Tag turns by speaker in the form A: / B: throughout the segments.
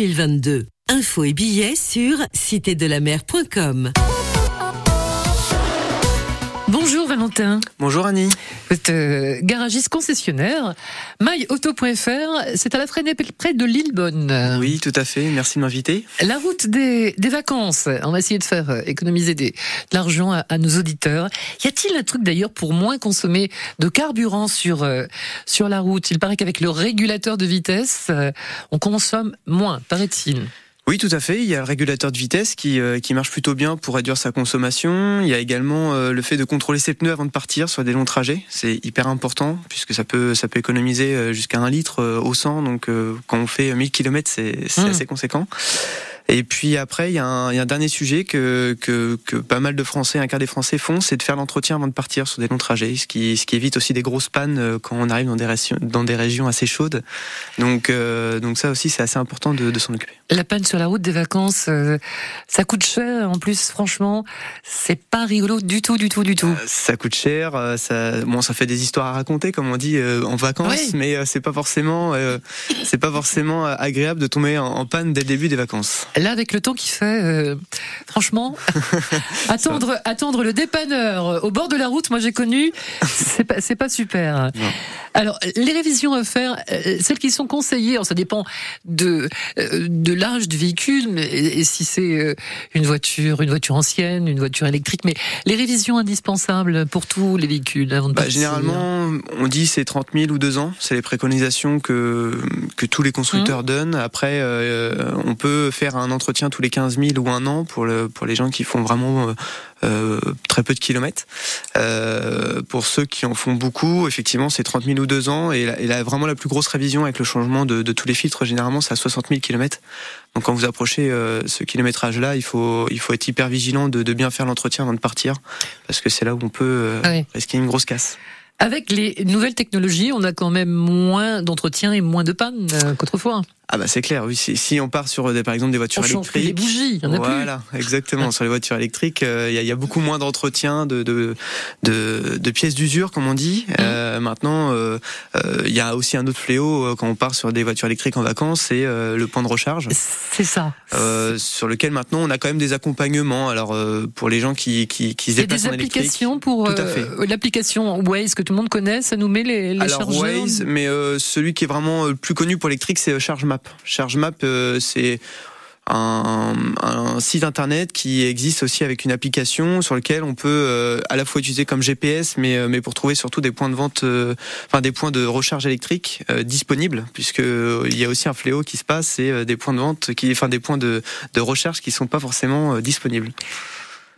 A: 2022. Infos et billets sur citédelamer.com.
B: Valentin.
C: Bonjour Annie.
B: Vous êtes euh, garagiste concessionnaire. myauto.fr, c'est à la Fresnay près de Lillebonne.
C: Oui, tout à fait. Merci de m'inviter.
B: La route des, des, vacances. On va essayer de faire euh, économiser des, de l'argent à, à, nos auditeurs. Y a-t-il un truc d'ailleurs pour moins consommer de carburant sur, euh, sur la route? Il paraît qu'avec le régulateur de vitesse, on consomme moins, paraît-il.
C: Oui, tout à fait. Il y a le régulateur de vitesse qui, euh, qui marche plutôt bien pour réduire sa consommation. Il y a également euh, le fait de contrôler ses pneus avant de partir sur des longs trajets. C'est hyper important puisque ça peut, ça peut économiser euh, jusqu'à un litre au 100. Donc quand on fait 1000 km, c'est mmh. assez conséquent. Et puis après, il y, a un, il y a un dernier sujet que, que, que, pas mal de Français, un quart des Français font, c'est de faire l'entretien avant de partir sur des longs trajets, ce qui, ce qui évite aussi des grosses pannes euh, quand on arrive dans des, régions, dans des régions assez chaudes. Donc, euh, donc ça aussi, c'est assez important de, de s'en occuper.
B: La panne sur la route des vacances, euh, ça coûte cher. En plus, franchement, c'est pas rigolo du tout, du tout, du tout. Euh,
C: ça coûte cher. Ça, bon, ça fait des histoires à raconter, comme on dit en vacances, oui. mais c'est pas forcément, c'est pas forcément agréable de tomber en, en panne dès le début des vacances.
B: Là, avec le temps qui fait, euh, franchement, attendre, attendre le dépanneur au bord de la route, moi j'ai connu, c'est pas, pas super. Non. Alors, les révisions à faire, euh, celles qui sont conseillées, alors ça dépend de euh, de l'âge du véhicule, mais, et si c'est une voiture, une voiture ancienne, une voiture électrique, mais les révisions indispensables pour tous les véhicules avant de
C: bah, Généralement, on dit c'est 30 000 ou 2 ans, c'est les préconisations que que tous les constructeurs mmh. donnent. Après, euh, on peut faire un entretien tous les 15 000 ou un an pour, le, pour les gens qui font vraiment euh, très peu de kilomètres. Euh, pour ceux qui en font beaucoup, effectivement, c'est 30 000 ou 2 ans. Et, la, et la, vraiment la plus grosse révision avec le changement de, de tous les filtres, généralement, c'est à 60 000 kilomètres. Donc quand vous approchez euh, ce kilométrage-là, il faut, il faut être hyper vigilant de, de bien faire l'entretien avant de partir, parce que c'est là où on peut euh, ah oui. risquer une grosse casse.
B: Avec les nouvelles technologies, on a quand même moins d'entretien et moins de panne euh, qu'autrefois.
C: Ah bah c'est clair, oui. Si, si, on part sur des, par exemple des voitures
B: on
C: électriques,
B: des bougies, il y en a
C: voilà,
B: plus.
C: exactement. sur les voitures électriques, il euh, y, y, a beaucoup moins d'entretien, de, de, de, de, pièces d'usure, comme on dit. Mmh. Euh, maintenant, il euh, euh, y a aussi un autre fléau quand on part sur des voitures électriques en vacances, c'est le point de recharge.
B: C'est ça.
C: sur lequel maintenant on a quand même des accompagnements. Alors pour les gens qui qui, qui se déplacent
B: en électrique. des applications pour l'application Waze que tout le monde connaît, ça nous met les, les
C: Alors
B: chargeurs.
C: Waze, mais celui qui est vraiment le plus connu pour l'électrique, c'est ChargeMap. Euh, c'est un, site internet qui existe aussi avec une application sur lequel on peut euh, à la fois utiliser comme GPS, mais euh, mais pour trouver surtout des points de vente, enfin des points de recharge électrique disponibles, puisque il y a aussi un fléau qui se passe, c'est des points de vente qui, enfin des points de, de recharge qui sont pas forcément disponibles.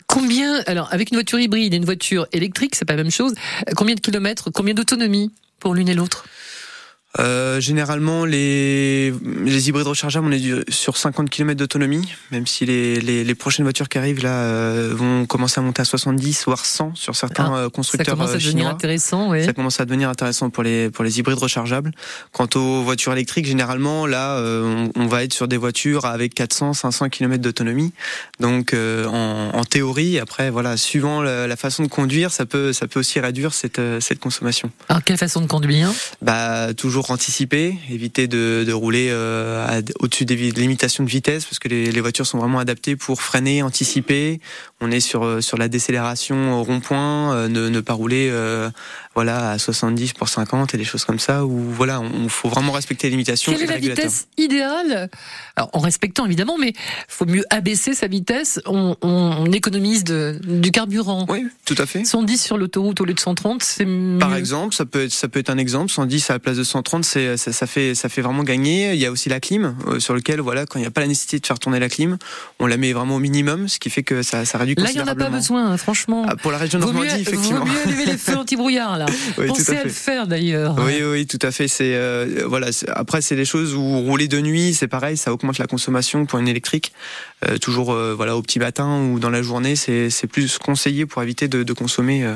B: Combien, alors avec une voiture hybride et une voiture électrique, c'est pas la même chose. Combien de kilomètres, combien d'autonomie pour l'une et l'autre?
C: Euh, généralement, les, les hybrides rechargeables, on est sur 50 km d'autonomie, même si les, les, les, prochaines voitures qui arrivent là euh, vont commencer à monter à 70 voire 100 sur certains ah, constructeurs
B: Ça commence à
C: chinois.
B: devenir intéressant, oui.
C: Ça commence à devenir intéressant pour les pour les hybrides rechargeables. Quant aux voitures électriques, généralement là, euh, on, on, va être sur des voitures avec 400 500 km d'autonomie. Donc euh, en, en, théorie, après voilà, suivant la, la, façon de conduire, ça peut ça peut aussi réduire cette cette consommation.
B: Alors quelle façon de conduire?
C: Bah toujours anticiper, éviter de, de rouler euh, au-dessus des limitations de vitesse parce que les, les, voitures sont vraiment adaptées pour freiner, anticiper. On est sur sur la décélération au rond-point, euh, ne, ne, pas rouler euh, voilà à 70 pour 50 et des choses comme ça où voilà, on faut vraiment respecter les limitations.
B: Quelle est la vitesse idéale? Alors, En respectant évidemment, mais faut mieux abaisser sa vitesse. On, on économise de, du carburant.
C: Oui, tout à fait.
B: 110 sur l'autoroute au lieu de 130, c'est mieux.
C: Par exemple, ça peut être ça peut être un exemple. 110 à la place de 130, c'est ça, ça, fait ça fait vraiment gagner. Il y a aussi la clim euh, sur lequel voilà quand il n'y a pas la nécessité de faire tourner la clim, on la met vraiment au minimum, ce qui fait que ça, ça réduit
B: Là, il n'y en a pas besoin, franchement.
C: Ah, pour la région de Normandie,
B: mieux,
C: effectivement.
B: Vaut mieux allumer les feux anti-brouillard là.
C: Oui,
B: Pensez à, à, le faire d'ailleurs.
C: Oui, oui, tout à fait. C'est euh, voilà. Après, c'est des choses où rouler de nuit, c'est pareil, ça augmente la consommation pour une électrique. Euh, toujours voilà au petit matin ou dans la journée, c'est plus conseillé pour éviter de, de consommer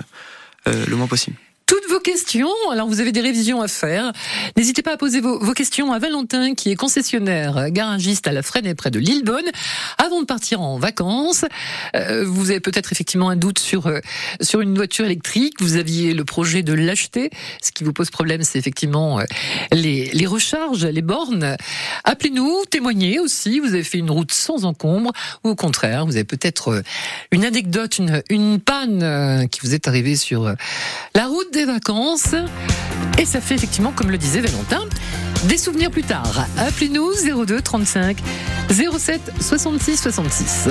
C: le moins possible.
B: Toutes vos questions. Alors vous avez des révisions à faire. N'hésitez pas à poser vos, questions à Valentin qui est concessionnaire garagiste à la Fresne près de Lillebonne. Avant de partir en vacances, euh, vous avez peut-être effectivement un doute sur euh, sur une voiture électrique. Vous aviez le projet de l'acheter. Ce qui vous pose problème, c'est effectivement euh, les, les recharges, les bornes. Appelez-nous, témoignez aussi. Vous avez fait une route sans encombre ou au contraire, vous avez peut-être une anecdote, une, une panne qui vous est arrivée sur la route vacances. Et ça fait effectivement, comme le disait Valentin, des souvenirs plus tard. Appelez-nous 02 35 07 66 66.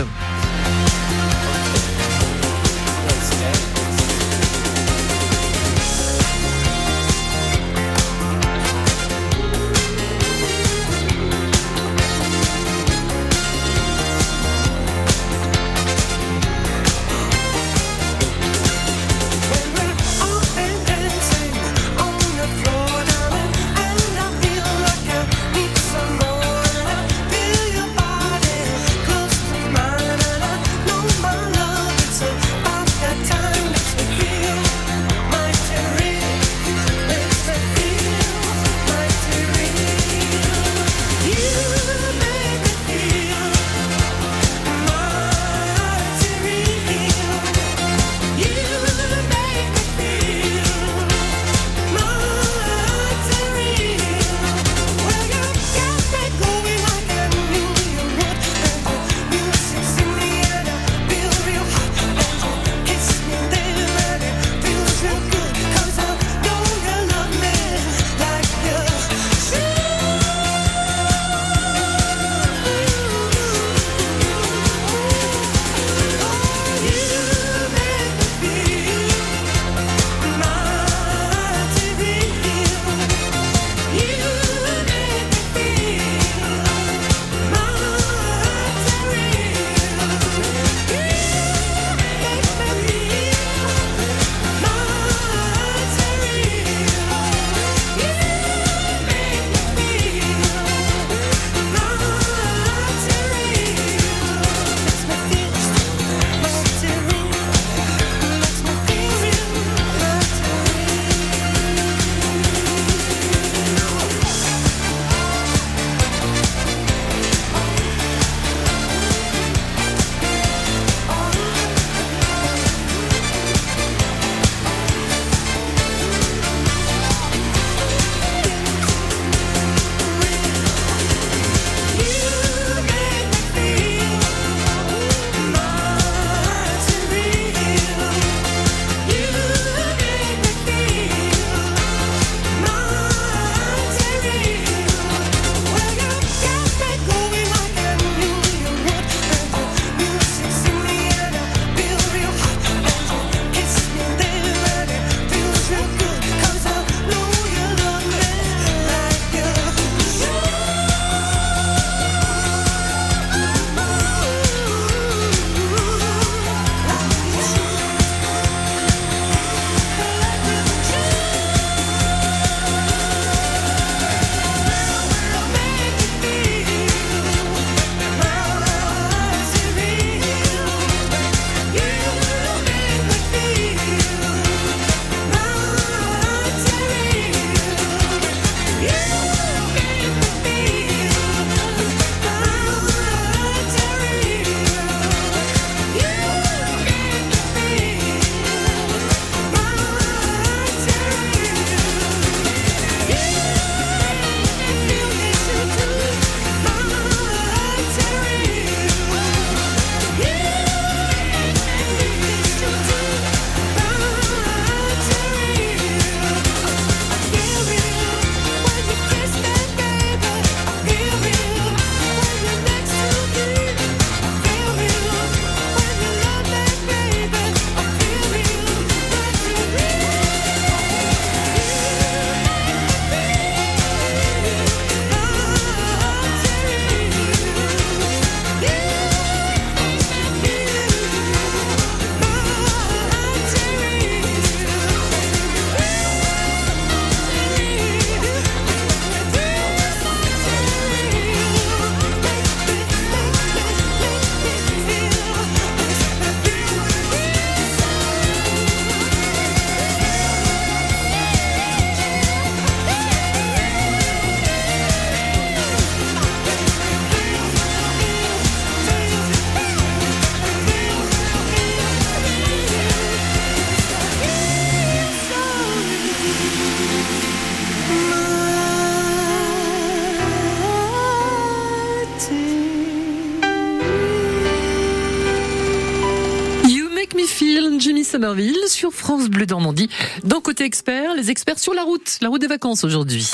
B: Sur France Bleu Normandie. Dans Côté Expert, les experts sur la route, la route des vacances aujourd'hui.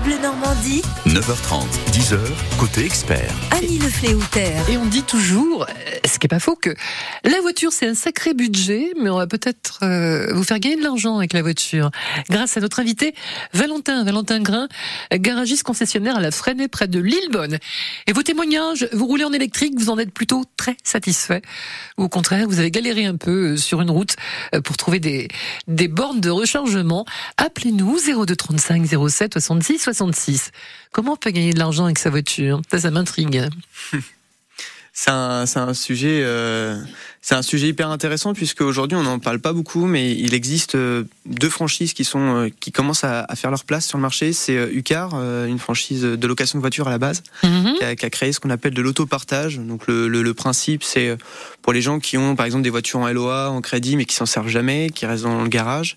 A: France Bleu Normandie,
D: 9h30, 10h, côté expert.
A: Annie Le Fléauter.
B: Et on dit toujours, euh, ce qui est pas faux, que la voiture c'est un sacré budget, mais on va peut-être euh, vous faire gagner de l'argent avec la voiture. Grâce à notre invité Valentin, Valentin Grain, garagiste concessionnaire à la Fresnay près de Lillebonne. Et vos témoignages, vous roulez en électrique, vous en êtes plutôt très satisfait. Ou au contraire, vous avez galéré un peu euh, sur une route pour trouver des, des bornes de rechargement. Appelez-nous 0235 07 66 66. Comment on peut gagner de l'argent avec sa voiture? Ça, ça m'intrigue.
C: C'est un, sujet, euh, c'est un sujet hyper intéressant puisque aujourd'hui on n'en parle pas beaucoup, mais il existe euh, deux franchises qui sont, euh, qui commencent à, à faire leur place sur le marché. C'est Ucar, une franchise de location de voitures à la base,
B: Mhm.
C: qui a, qui a créé ce qu'on appelle de l'autopartage. Donc le, le, le principe, c'est pour les gens qui ont par exemple des voitures en LOA, en crédit, mais qui s'en servent jamais, qui restent dans le garage.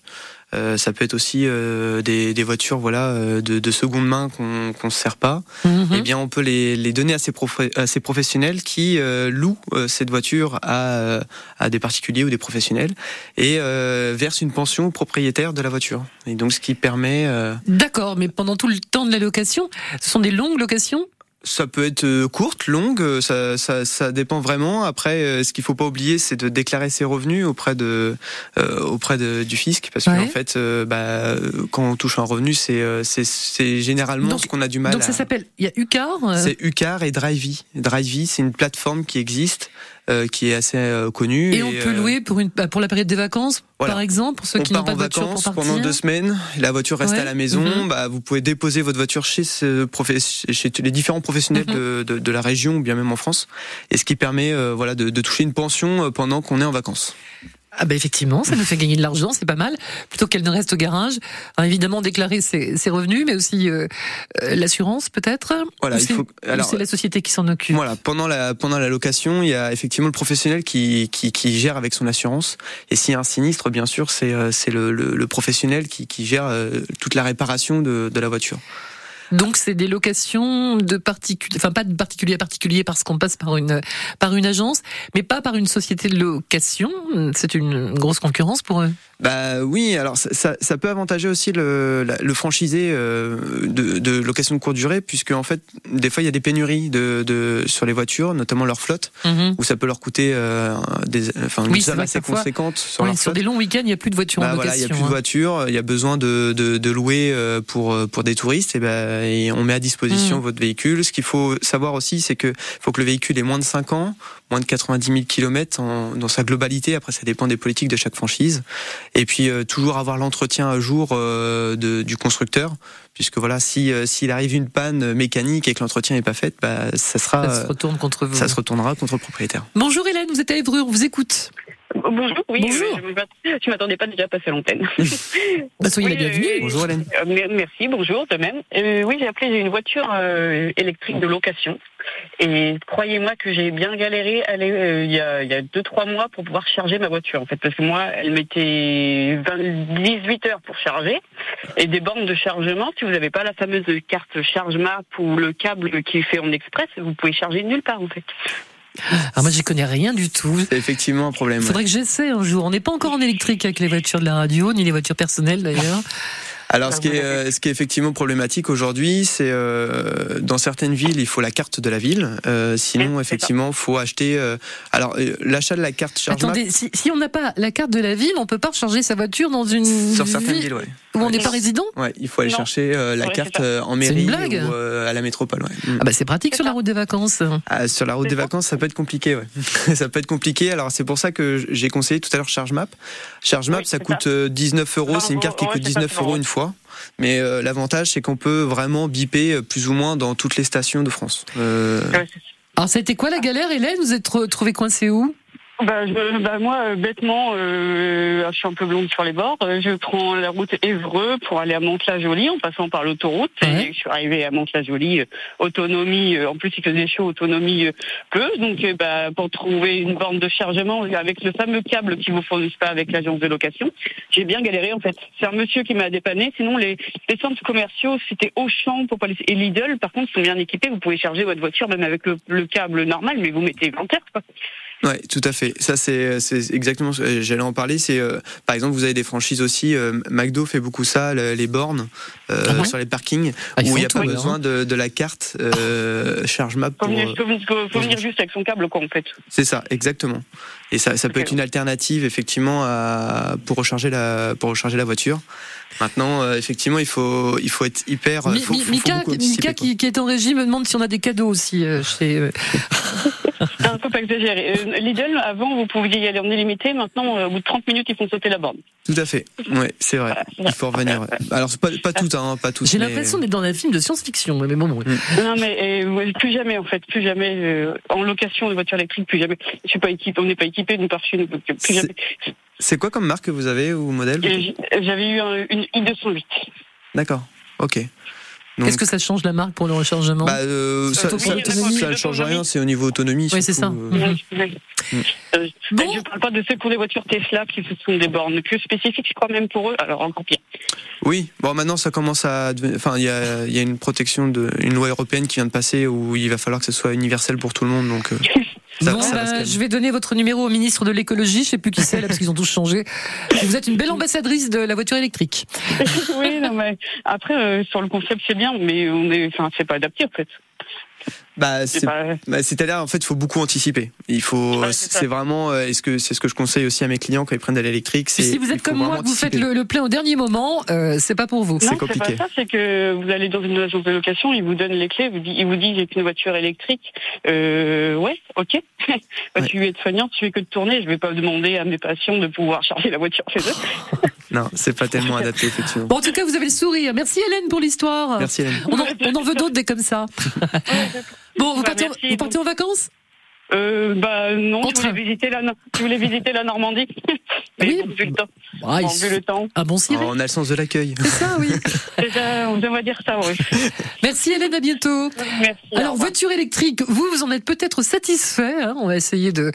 C: Euh, ça peut être aussi euh, des, des voitures voilà euh, de, de seconde main qu'on qu'on se sert pas.
B: Mhm.
C: Eh bien, on peut les, les donner à ces, à ces professionnels qui euh, louent euh, cette voiture à, à des particuliers ou des professionnels et euh, versent une pension au propriétaire de la voiture. Et donc, ce qui permet, euh,
B: D'accord, mais pendant tout le temps de la location, ce sont des longues locations?
C: Ça peut être euh, courte, longue, euh, ça, ça, ça dépend vraiment. Après, euh, ce qu'il faut pas oublier, c'est de déclarer ses revenus auprès de, euh, auprès de, du fisc, parce
B: Ouais.
C: qu'en fait, euh, bah, quand on touche un revenu, c'est, c'est, c'est généralement
B: Donc-
C: ce qu'on a du mal.
B: Donc ça s'appelle, il y a Ucar. euh,
C: C'est Ucar et Drivey. Drivey, c'est une plateforme qui existe, qui est assez euh, connue.
B: et on peut
C: euh,
B: eux pour une bah, pour la période des vacances,
C: Voilà.
B: par exemple, pour ceux
C: on
B: qui n'ont pas de voiture pour
C: vacances
B: partir.
C: pendant deux semaines, la voiture reste
B: Ouais.
C: à la maison,
B: Mhm.
C: bah, vous pouvez déposer votre voiture chez, ce chez les différents professionnels
B: Mhm.
C: de, de, de la région ou bien même en France, et ce qui permet euh, voilà, de, de toucher une pension euh, pendant qu'on est en vacances.
B: Ah bah effectivement, ça nous fait gagner de l'argent, c'est pas mal, plutôt qu'elle ne reste au garage. Alors évidemment déclarer ses, ses revenus, mais aussi euh, euh, l'assurance peut-être.
C: Voilà, il
B: c'est-
C: faut, alors,
B: c'est la société qui s'en occupe.
C: Voilà, pendant la pendant la location, il y a effectivement le professionnel qui qui, qui gère avec son assurance. Et s'il y a un sinistre, bien sûr, c'est euh, c'est le, le, le professionnel qui, qui gère euh, toute la réparation de, de la voiture.
B: Donc c'est des locations de particuliers, enfin pas de particulier à particulier parce qu'on passe par une par une agence, mais pas par une société de location. C'est une grosse concurrence pour eux.
C: Bah oui, alors ça, ça, ça peut avantager aussi le, le franchisé euh, de, de location de courte durée, puisque en fait, des fois, il y a des pénuries de, de sur les voitures, notamment leur flotte,
B: Mhm.
C: où ça peut leur coûter euh, des, enfin, une somme assez conséquente sur
B: Oui,
C: leur
B: sur des longs week-ends, il n'y a plus de voitures
C: Bah
B: en
C: voilà, il y a
B: location.
C: plus de
B: hein.
C: voitures, il y a besoin de, de, de louer euh, pour pour des touristes et ben on met à disposition
B: Mm.
C: votre véhicule. Ce qu'il faut savoir aussi, c'est que faut que le véhicule ait moins de 5 ans, moins de 90 000 km en, dans sa globalité. Après, ça dépend des politiques de chaque franchise. Et puis euh, toujours avoir l'entretien à jour euh, de, du constructeur, puisque voilà, si euh, s'il arrive une panne mécanique et que l'entretien n'est pas fait, bah ça sera
B: Ça se retourne contre vous.
C: ça se retournera contre le propriétaire.
B: Bonjour Hélène, vous êtes à Évreux, on vous écoute.
E: Bonjour, oui,
B: Bonjour.
E: je m'attendais pas déjà à passer à l'antenne.
B: Bah, soyez
E: Oui,
B: la bienvenue.
E: euh,
C: Bonjour Hélène.
E: Euh, mer- Merci, bonjour de même. Euh, oui, j'ai appelé, j'ai une voiture euh, électrique de location. Et croyez-moi que j'ai bien galéré euh, il y a il y a deux trois mois pour pouvoir charger ma voiture en fait parce que moi elle mettait 20 18 heures pour charger et des bornes de chargement si vous n'avez pas la fameuse carte charge map ou le câble qui fait en express vous pouvez charger nulle part en fait.
B: Alors moi j'y connais rien du tout.
C: C'est effectivement un problème. Ouais.
B: faudrait que j'essaie un jour. On n'est pas encore en électrique avec les voitures de la radio, ni les voitures personnelles d'ailleurs.
C: Alors, ce qui, est,
E: vous
C: euh, ce qui est effectivement problématique aujourd'hui, c'est euh, dans certaines villes, il faut la carte de la ville. Euh, sinon, effectivement, faut acheter. euh, alors, euh, l'achat de la carte charge
B: Attendez, si, si on n'a pas la carte de la ville, on peut pas recharger sa voiture dans une
C: sur certaines
B: ville
C: villes, ouais.
B: où on n'est pas résident?
C: Ouais, il faut aller
E: Non.
C: chercher euh, la
E: Ouais,
C: carte
E: ça.
C: euh, en
B: C'est une
C: mairie
B: blague.
C: ou euh, à la métropole. Ouais. Mm.
B: Ah bah c'est pratique sur la
E: ça.
B: route des vacances.
C: Ah, sur la route des
E: ça.
C: vacances, ça peut être compliqué. Ouais. ça peut être compliqué. Alors, c'est pour ça que j'ai conseillé tout à l'heure ChargeMap. ChargeMap,
E: Oui,
C: ça coûte euh, 19 euros. C'est une carte qui coûte
E: c'est ça,
C: 19
E: c'est
C: euros une fois. Mais euh, l'avantage, c'est qu'on peut vraiment biper euh, plus ou moins dans toutes les stations de France. Euh,
B: Alors été quoi la galère Hélène? Vous êtes re- trouvé coincé où?
E: Bah, je- bah, moi, euh, bêtement, euh, je suis un peu blonde sur les bords. euh, Je prends la route Évreux pour aller à Mantes-la-Jolie en passant par l'autoroute.
B: Ouais.
E: Et je suis arrivée à Mantes-la-Jolie, euh, autonomie. euh, en plus, il faisait chaud, autonomie euh, peu. Donc, euh, bah, pour trouver une borne de chargement avec le fameux câble qui vous fournissent pas avec l'agence de location, j'ai bien galéré en fait. C'est un monsieur qui m'a dépanné. Sinon, les, les centres commerciaux, c'était Auchan pour pas les... et Lidl. Par contre, sont bien équipés. Vous pouvez charger votre voiture même avec le, le câble normal, mais vous mettez 20 heures. Quoi.
C: Ouais, tout à fait. Ça, c'est c'est exactement. ce que J'allais en parler. C'est euh, par exemple, vous avez des franchises aussi. euh, McDo fait beaucoup ça, le- les bornes euh,
B: Ah
C: sur les parkings
B: Ah,
C: où il n'y a
B: tout,
C: pas besoin de, de la carte euh, charge map.
E: Faut
C: Pour,
E: venir, faut, venir juste avec son câble, quoi, en fait.
C: c'est ça, exactement. Et ça, ça peut être une alternative effectivement à, pour recharger la pour recharger la voiture. Maintenant, euh, effectivement, il faut il faut être hyper. Faut-
B: Mika, qui, qui est en régie me demande si on a des cadeaux aussi euh, chez.
E: Un peu pas exagéré. Euh, Lidl, avant, vous pouviez y aller en illimité. Maintenant, euh, au bout de 30 minutes, ils font sauter la borne.
C: Tout à fait. Ouais, c'est vrai. Il faut revenir. ouais. Alors c'est pas pas tout, hein, pas tout.
B: J'ai
C: mais-
B: l'impression d'être dans un film de science-fiction, mais bon, bon.
E: Non, mais euh, ouais, plus jamais, en fait. Plus jamais. euh, en location de voiture électrique, plus jamais. Je suis pas équipé, on n'est pas équipé d'une part chez nous. Plus
C: C'est-
E: jamais.
C: C'est quoi comme marque que vous avez ou modèle
E: J'avais eu un- une i208.
C: D'accord. Ok.
B: Qu'est-ce que ça change la marque pour le rechargement
C: bah, euh, ça, ça, ça ne change rien, c'est au niveau autonomie.
B: Oui, c'est ça.
C: euh.
E: Ouais.
C: Mm.
E: Euh,
B: Bon.
E: Je ne parle pas de ceux pour les voitures Tesla qui se sont des bornes que spécifiques, je crois même pour eux. Alors encore pire.
C: Oui, bon maintenant ça commence à devenir, enfin il y a, il y a une protection de, une loi européenne qui vient de passer où il va falloir que ce soit universel pour tout le monde, donc euh, ça,
B: Bon,
C: ça
B: bah, je vais donner votre numéro au ministre de l'écologie. Je sais plus qui c'est là parce qu'ils ont tous changé. Vous êtes une belle ambassadrice de la voiture électrique.
E: oui, non, mais après euh, sur le concept c'est bien, mais on est, enfin c'est pas adapté en fait.
C: Bah,
E: C'est pas.
C: bah, c'est-à-dire en fait il faut beaucoup anticiper. Il faut,
E: Ouais, c'est
C: vraiment, euh, est-ce que c'est ce que je conseille aussi à mes clients quand ils prennent de l'électrique. c'est
B: Si vous êtes comme moi, que vous faites le, le plein au dernier moment, euh, c'est pas pour vous.
C: c'est
E: Non, c'est
C: compliqué.
E: pas ça, c'est que vous allez dans une agence de location, ils vous donnent les clés, vous dit- ils vous disent j'ai une voiture électrique. Euh, ouais, ok. Bah,
C: Ouais.
E: Tu es soignante, tu fais que de tourner, je vais pas demander à mes patients de pouvoir charger la voiture chez eux.
C: Non, c'est pas tellement adapté effectivement.
B: Bon, en tout cas, vous avez le sourire. Merci Hélène pour l'histoire.
C: Merci Hélène.
B: On en, on en veut d'autres des comme ça. Bon, vous
E: Bah,
B: partez,
E: merci.
B: vous partez en vacances?
E: Euh, bah non, je voulais visiter la, Nor- je voulais visiter la Normandie. Mais
B: Oui.
E: bon, vu le temps.
B: Ah,
E: Bon, vu le temps.
B: Bon
C: Oh,
B: ciré.
C: on a le sens de l'accueil.
B: C'est ça, oui.
E: C'est ça, on va dire ça, oui.
B: Merci Hélène, à bientôt.
E: Merci.
B: Alors, voiture électrique, vous, vous en êtes peut-être satisfait. hein. on va essayer de,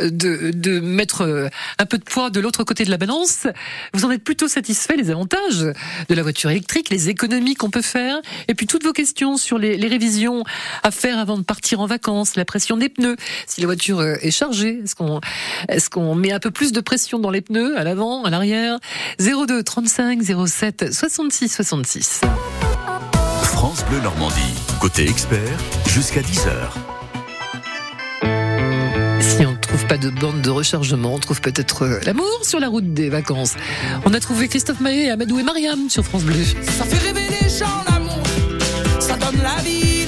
B: de, de mettre euh, un peu de poids de l'autre côté de la balance. Vous en êtes plutôt satisfait, les avantages de la voiture électrique, les économies qu'on peut faire, et puis toutes vos questions sur les, les révisions à faire avant de partir en vacances, la pression des pneus, si la voiture euh, est chargée, est-ce qu'on est qu'on met un peu plus de pression dans les pneus, à l'avant, à l'arrière? 02 35 07 66 66.
D: France Bleu Normandie. Côté expert, jusqu'à 10h.
B: Si on ne trouve pas de borne de rechargement, on trouve peut-être euh, l'amour sur la route des vacances. On a trouvé Christophe Maé, Amadou et Mariam sur France Bleu.
F: Ça fait rêver les gens l'amour. Ça donne la vie,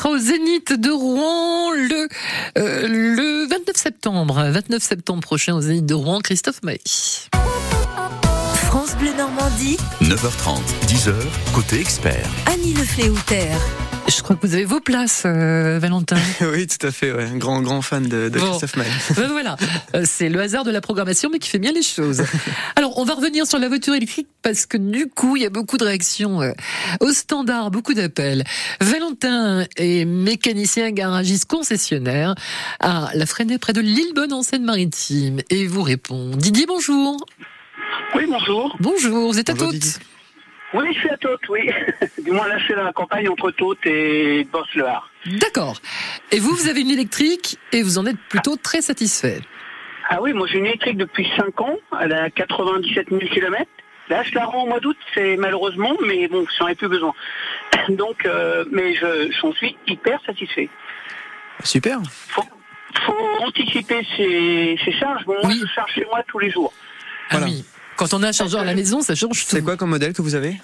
B: sera au Zénith de Rouen le, euh, le 29 septembre. 29 septembre prochain au Zénith de Rouen, Christophe Maé.
A: France Bleu Normandie,
D: 9h30, 10h, côté expert.
A: Annie Le.
B: Je crois que vous avez vos places, euh, Valentin.
C: oui, tout à fait. Ouais. Un grand, grand fan de, de
B: Bon.
C: Christophe Maé.
B: Ben voilà, Euh, c'est le hasard de la programmation, mais qui fait bien les choses. Alors, on va revenir sur la voiture électrique parce que du coup, il y a beaucoup de réactions euh, au standard, beaucoup d'appels. Valentin est mécanicien garagiste concessionnaire à la Fresnay près de Lillebonne en Seine-Maritime et vous répond. Didier, bonjour.
G: Oui, bonjour.
B: Bonjour, vous êtes à
C: Bonjour,
B: Tôtes.
C: Didier.
G: Oui, je suis à Tôtes, oui. du moins, là, je suis dans la campagne entre Tôtes et Bosse-le-Har.
B: D'accord. Et vous, vous avez une électrique et vous en êtes plutôt très satisfait.
G: Ah oui, moi, j'ai une électrique depuis 5 ans. Elle a 97 000 km. Là, je la rends au mois d'août, c'est malheureusement, mais bon, j'en ai plus besoin. Donc, euh, mais je j'en suis hyper satisfait.
C: Super.
G: Faut, faut anticiper ses, ses charges. Bon, moi,
B: Oui.
G: je charge chez moi tous les jours.
B: Ah
C: Voilà.
B: oui. Quand on a un chargeur à la maison, ça change tout.
C: C'est quoi comme modèle que vous avez?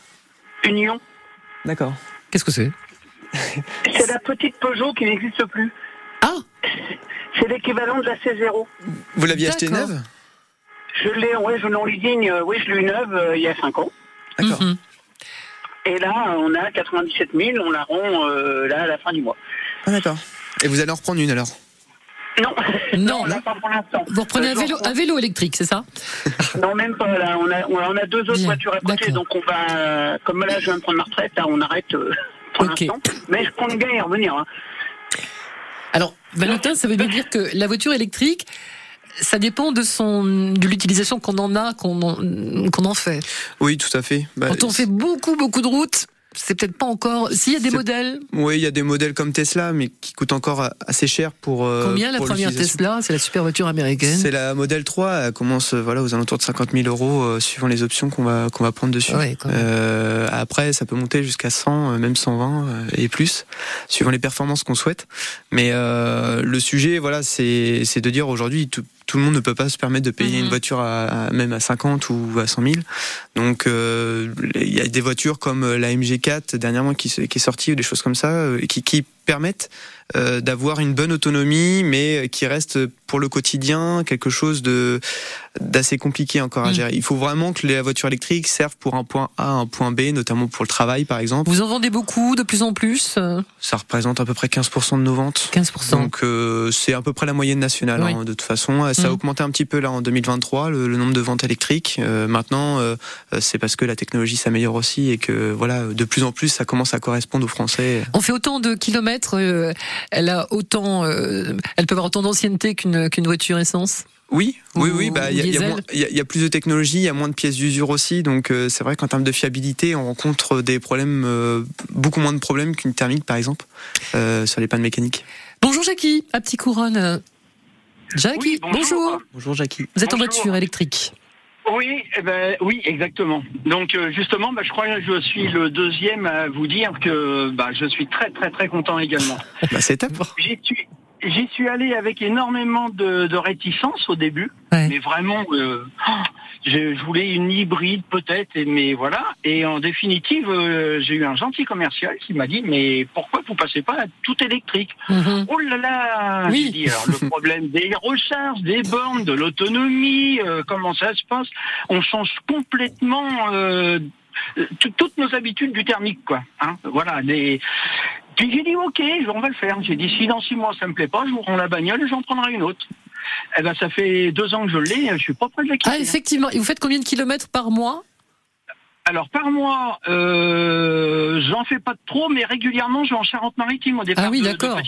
G: Union,
C: D'accord.
B: Qu'est-ce que c'est?
G: C'est la petite Peugeot qui n'existe plus.
B: Ah
G: C'est l'équivalent de la C0.
C: Vous l'aviez acheté
B: D'accord.
C: neuve?
G: Je l'ai, ouais, je l'ai en leasing, euh, oui, je l'ai eu neuve euh, il y a 5 ans.
C: D'accord.
B: Mhm.
G: Et là, on a 97 000, on la rend euh, là à la fin du mois.
C: Ah, d'accord. Et vous allez en reprendre une alors?
G: Non,
B: Non,
G: on l'a pas pour l'instant.
B: Vous reprenez
G: Euh,
B: un vélo, un vélo électrique, c'est ça
G: Non, même pas. Là, on a, on a- deux autres
B: Bien,
G: voitures à côté, donc on va, euh, comme là, je viens de prendre ma retraite, là, on arrête euh, pour
B: Ok.
G: l'instant. Mais je compte bien y revenir. hein.
B: Alors, Valentin, ça veut bien dire que la voiture électrique, ça dépend de son, de l'utilisation qu'on en a, qu'on en, qu'on en fait.
C: Oui, tout à fait. Bah,
B: Quand on fait beaucoup, beaucoup de routes, c'est peut-être pas encore. S'il y a des modèles,
C: Oui, il y a des modèles comme Tesla, mais qui coûtent encore assez cher pour. euh,
B: combien la première. Tesla? C'est la super voiture américaine.
C: C'est la modèle 3, elle commence euh, voilà aux alentours de 50 000 euros euh, suivant les options qu'on va qu'on va prendre dessus.
B: Ouais.
C: Euh, après, ça peut monter jusqu'à 100, euh, même 120 euh, et plus, suivant les performances qu'on souhaite. Mais euh, le sujet, voilà, c'est c'est de dire aujourd'hui tout, tout le monde ne peut pas se permettre de payer
B: Mhm.
C: une voiture à, à- même à 50 ou à 100 000. Donc euh, il y a des voitures comme la MG4 dernièrement qui, qui est sortie ou des choses comme ça euh, qui, qui permettent euh, d'avoir une bonne autonomie, mais qui reste pour le quotidien quelque chose de d'assez compliqué encore à
B: Mm.
C: gérer. Il faut vraiment que les voitures électriques servent pour un point A, un point B, notamment pour le travail par exemple.
B: Vous en vendez beaucoup, de plus en plus euh,
C: Ça représente à peu près 15% de nos ventes.
B: 15%.
C: Donc euh, c'est à peu près la moyenne nationale
B: Oui.
C: hein, de toute façon. Ça a
B: Mhm.
C: augmenté un petit peu là en 2023 le, le nombre de ventes électriques. Euh, maintenant euh, c'est parce que la technologie s'améliore aussi et que voilà de plus en plus ça commence à correspondre aux Français.
B: On fait autant de kilomètres, euh, elle a autant, euh, elle peut avoir autant d'ancienneté qu'une qu'une voiture essence?
C: Oui, oui,
B: Ou
C: oui. Bah il y, a- il y a
B: diesel.
C: moins- il y a- il y a plus de technologie, il y a moins de pièces d'usure aussi. Donc euh, c'est vrai qu'en termes de fiabilité, on rencontre des problèmes, euh, beaucoup moins de problèmes qu'une thermique par exemple euh, sur les pannes mécaniques.
B: Bonjour Jackie, à Petit Couronne. Jackie,
G: Oui, bonjour.
B: bonjour.
C: Bonjour Jackie.
B: Vous êtes en voiture électrique.
G: Oui, eh ben, oui, exactement. Donc euh, justement, bah, je crois que je suis le deuxième à vous dire que bah, je suis très très très content également.
C: Bah c'est top.
G: J'y suis, j'y suis allé avec énormément de, de réticence au début,
B: Ouais.
G: mais vraiment, euh, oh, je, je voulais une hybride peut-être, mais voilà. Et en définitive, euh, j'ai eu un gentil commercial qui m'a dit, mais pourquoi vous passez pas à tout électrique
B: Mhm.
G: Oh là là
B: Oui.
G: J'ai dit, alors le problème des recharges, des bornes, de l'autonomie, euh, comment ça se passe On change complètement euh, tout- toutes nos habitudes du thermique, quoi. Hein voilà. Les... Puis j'ai dit, ok, on va le faire. J'ai dit, si dans six mois ça me plaît pas, je vous rends la bagnole et j'en prendrai une autre. Eh ben, ça fait deux ans que je l'ai, je suis pas prêt de la quitter.
B: Ah effectivement, et vous faites combien de kilomètres par mois?
G: Alors par mois, euh, j'en fais pas trop, mais régulièrement je vais en Charente-Maritime au départ.
B: Ah oui, d'accord.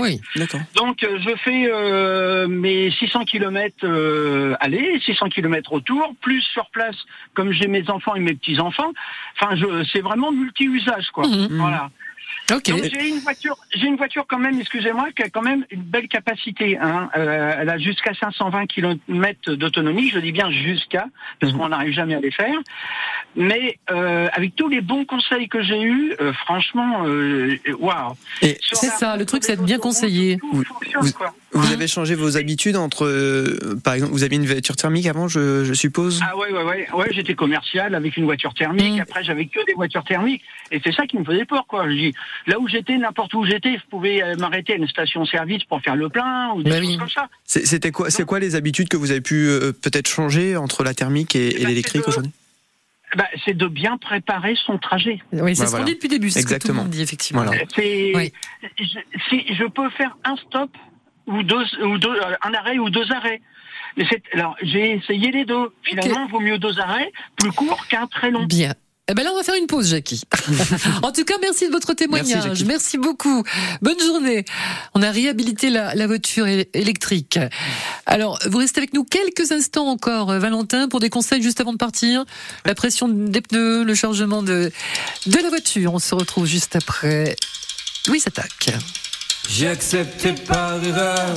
B: Oui.
C: D'accord.
G: Donc euh, je fais euh, mes 600 km euh, aller, 600 km retour, plus sur place, comme j'ai mes enfants et mes petits enfants. Enfin, je, c'est vraiment multi-usage, quoi.
B: Mhm.
G: Voilà.
B: Ok.
G: Donc j'ai une voiture, j'ai une voiture quand même, excusez-moi, qui a quand même une belle capacité. Hein. Euh, elle a jusqu'à 520 km d'autonomie. Je dis bien jusqu'à, parce
C: Mhm.
G: qu'on n'arrive jamais à les faire. Mais euh, avec tous les bons conseils que j'ai eus, euh, franchement, euh, waouh. Sur
B: C'est ça, le truc, c'est d'être bien conseillé.
G: Tout
C: Oui,
G: fonctionne,
C: vous-
G: quoi.
C: Vous avez changé vos habitudes entre, euh, par exemple, vous aviez une voiture thermique avant, je, je suppose?
G: Ah ouais, ouais, ouais, ouais j'étais commercial avec une voiture thermique.
B: Mm.
G: Après, j'avais que des voitures thermiques. Et c'est ça qui me faisait peur, quoi. Je dis, là où j'étais, n'importe où j'étais, je pouvais euh, m'arrêter à une station-service pour faire le plein ou des
B: Bah
G: choses
B: oui.
G: comme ça.
C: C'est- C'était quoi, c'est quoi les habitudes que vous avez pu euh, peut-être changer entre la thermique et, et
G: bah,
C: l'électrique aujourd'hui?
G: Bah, c'est de bien préparer son trajet.
B: Oui, c'est
C: Bah,
B: ce qu'on dit depuis le début, c'est ce que tout le
C: Exactement.
B: monde dit, effectivement.
C: Voilà.
G: C'est,
B: Oui.
G: je, si je peux faire un stop ou deux, ou deux, euh, un arrêt ou deux arrêts. Mais c'est, alors, j'ai essayé les deux. Finalement, vaut mieux deux arrêts, plus courts qu'un très long.
B: Bien. Eh ben là, on va faire une pause, Jackie. en tout cas, merci de votre témoignage.
C: Merci,
B: beaucoup. Bonne journée. On a réhabilité la, la voiture électrique. Alors, vous restez avec nous quelques instants encore, euh, Valentin, pour des conseils juste avant de partir. La pression des pneus, le chargement de, de la voiture. On se retrouve juste après. Oui, s'attaque.
H: J'ai accepté par erreur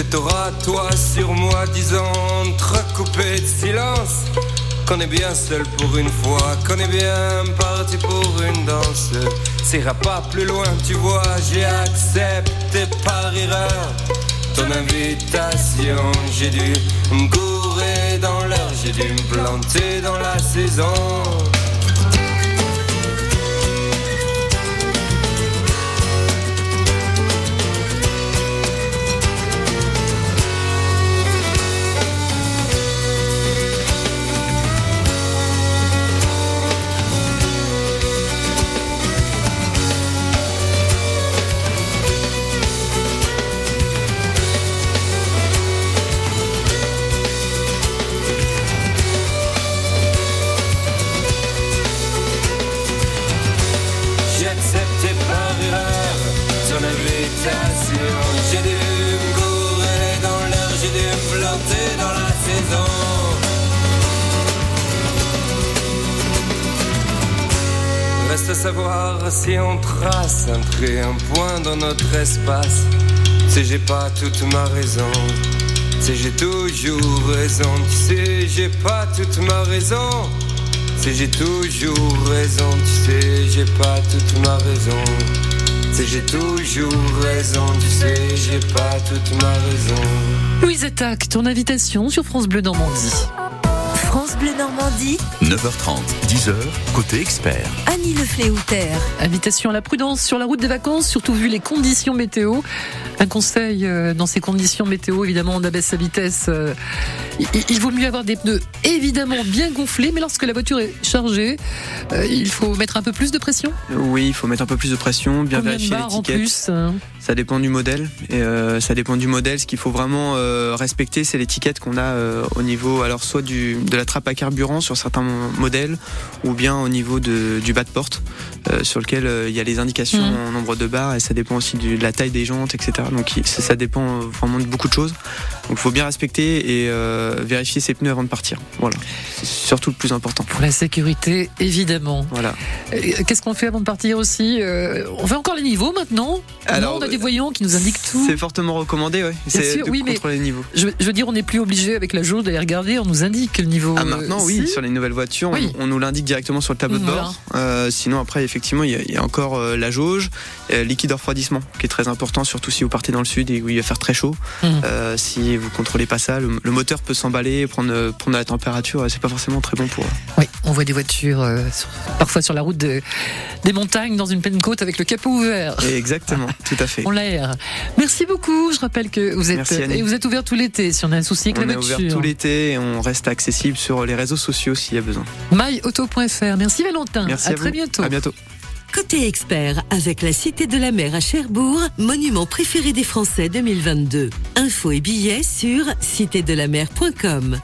H: Que t'auras toi sur moi, disant entrecoupé de silence. Qu'on est bien seul pour une fois, qu'on est bien parti pour une danse. Ça ira pas plus loin, tu vois, j'ai accepté par erreur ton invitation. J'ai dû me gourer dans l'heure, j'ai dû me planter dans la saison. Pas toute ma raison. Sais, j'ai toujours raison. Tu sais, j'ai pas toute ma raison. Sais, j'ai toujours raison. Tu sais, j'ai pas toute ma raison. Sais, j'ai toujours raison. Tu sais, j'ai pas toute ma raison.
B: Louise Attaque, ton invitation sur France Bleu Normandie.
A: France Bleu Normandie,
D: 9h30, 10h, côté expert.
A: Annie Le Fléauter.
B: Invitation à la prudence sur la route des vacances, surtout vu les conditions météo. Un conseil euh, dans ces conditions météo, évidemment, on abaisse sa vitesse. euh, il, il vaut mieux avoir des pneus évidemment bien gonflés, mais lorsque la voiture est chargée, euh, il faut mettre un peu plus de pression.
C: Oui, il faut mettre un peu plus de pression, bien
B: Combien
C: vérifier l'étiquette.
B: plus hein
C: Ça dépend du modèle. Et euh, ça dépend du modèle. Ce qu'il faut vraiment euh, respecter, c'est l'étiquette qu'on a euh, au niveau, alors soit du, de la trappe à carburant sur certains mo- modèles, ou bien au niveau de, du bas de porte, euh, sur lequel euh, il y a les indications
B: Mhm.
C: en nombre de barres, et ça dépend aussi de la taille des jantes, etc. Donc ça, ça dépend vraiment de beaucoup de choses. Donc il faut bien respecter et euh, vérifier ses pneus avant de partir. Voilà, c'est surtout le plus important.
B: Pour la sécurité, évidemment.
C: Voilà.
B: Euh, Qu'est-ce qu'on fait avant de partir aussi Euh, On fait encore les niveaux maintenant?
C: Alors,
B: Non, on a des voyants qui nous indiquent tout.
C: C'est fortement recommandé, ouais. C'est
B: oui, mais-
C: contrôler les niveaux.
B: Je, je veux dire, on n'est plus obligé avec la jauge d'aller regarder, on nous indique le niveau.
C: Ah maintenant
B: euh,
C: oui,
B: si.
C: sur les nouvelles voitures, on-
B: Oui.
C: on, nous l'indique directement sur le tableau de bord. Euh, sinon après effectivement il y a, il y a encore euh, la jauge, liquide de refroidissement qui est très important surtout si vous partez dans le sud et où il va faire très chaud. Euh, si vous contrôlez pas ça, le, le moteur peut s'emballer, prendre prendre la température, c'est pas forcément très bon pour.
B: Oui, on voit des voitures euh, sur- parfois sur la route de- des montagnes dans une pleine côte avec le capot ouvert.
C: Exactement, tout à fait.
B: On l'aère. Merci beaucoup. Je rappelle que vous êtes
C: Merci, Annie.
B: et vous êtes ouvert tout l'été si on a un souci avec
C: On
B: la
C: est
B: voiture.
C: ouvert tout l'été et on reste accessible sur les réseaux sociaux s'il y a besoin.
B: myauto.fr. Merci Valentin.
C: Merci
B: à,
C: à,
B: très
C: vous.
B: bientôt.
C: À bientôt.
A: Côté expert, avec la Cité de la Mer à Cherbourg, monument préféré des Français 2022. Infos et billets sur citédelamer.com.